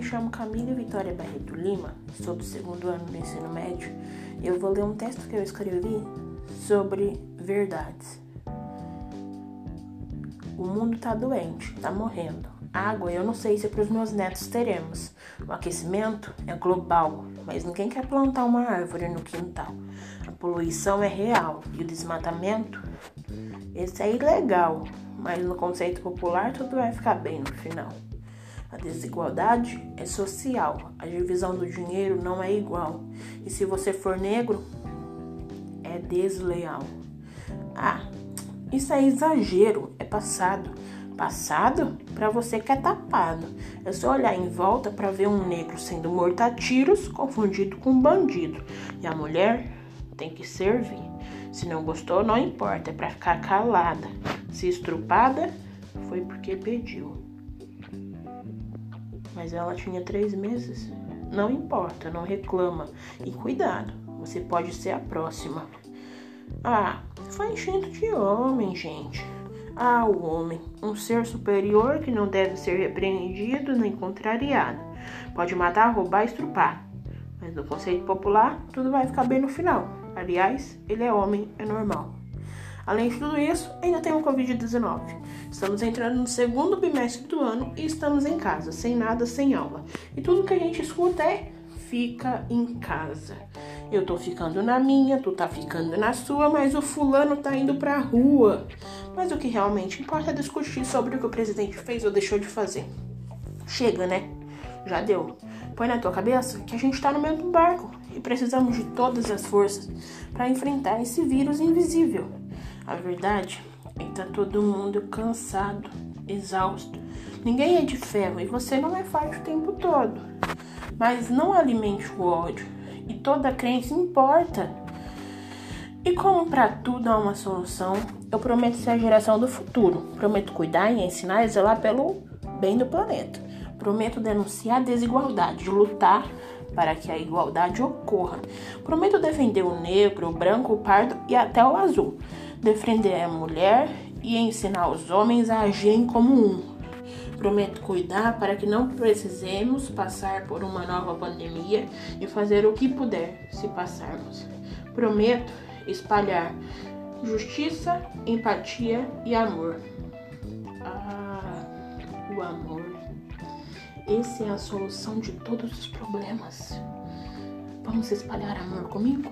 me chamo Camila Vitória Barreto Lima, sou do segundo ano do ensino médio eu vou ler um texto que eu escrevi sobre verdades. O mundo tá doente, tá morrendo. Água eu não sei se para os meus netos teremos. O aquecimento é global, mas ninguém quer plantar uma árvore no quintal. A poluição é real e o desmatamento, esse é ilegal, mas no conceito popular tudo vai ficar bem no final. A desigualdade é social, a divisão do dinheiro não é igual. E se você for negro, é desleal. Ah, isso é exagero, é passado. Passado para você que é tapado. É só olhar em volta para ver um negro sendo morto a tiros, confundido com um bandido. E a mulher tem que servir. Se não gostou, não importa, é para ficar calada. Se estrupada, foi porque pediu mas ela tinha três meses. Não importa, não reclama. E cuidado, você pode ser a próxima. Ah, foi instinto de homem, gente. Ah, o homem, um ser superior que não deve ser repreendido nem contrariado. Pode matar, roubar, estrupar. Mas no conceito popular, tudo vai ficar bem no final. Aliás, ele é homem, é normal. Além de tudo isso, ainda tem o Covid-19. Estamos entrando no segundo bimestre do ano e estamos em casa, sem nada, sem aula. E tudo que a gente escuta é fica em casa. Eu tô ficando na minha, tu tá ficando na sua, mas o fulano tá indo pra rua. Mas o que realmente importa é discutir sobre o que o presidente fez ou deixou de fazer. Chega, né? Já deu. Põe na tua cabeça que a gente tá no mesmo barco e precisamos de todas as forças para enfrentar esse vírus invisível. A verdade é que tá todo mundo cansado, exausto. Ninguém é de ferro e você não é forte o tempo todo. Mas não alimente o ódio. E toda crença importa. E como para tudo há uma solução, eu prometo ser a geração do futuro. Prometo cuidar e ensinar e zelar pelo bem do planeta. Prometo denunciar a desigualdade, lutar para que a igualdade ocorra. Prometo defender o negro, o branco, o pardo e até o azul. Defender a mulher e ensinar os homens a agirem como um. Prometo cuidar para que não precisemos passar por uma nova pandemia e fazer o que puder se passarmos. Prometo espalhar justiça, empatia e amor. Ah, o amor. Essa é a solução de todos os problemas. Vamos espalhar amor comigo?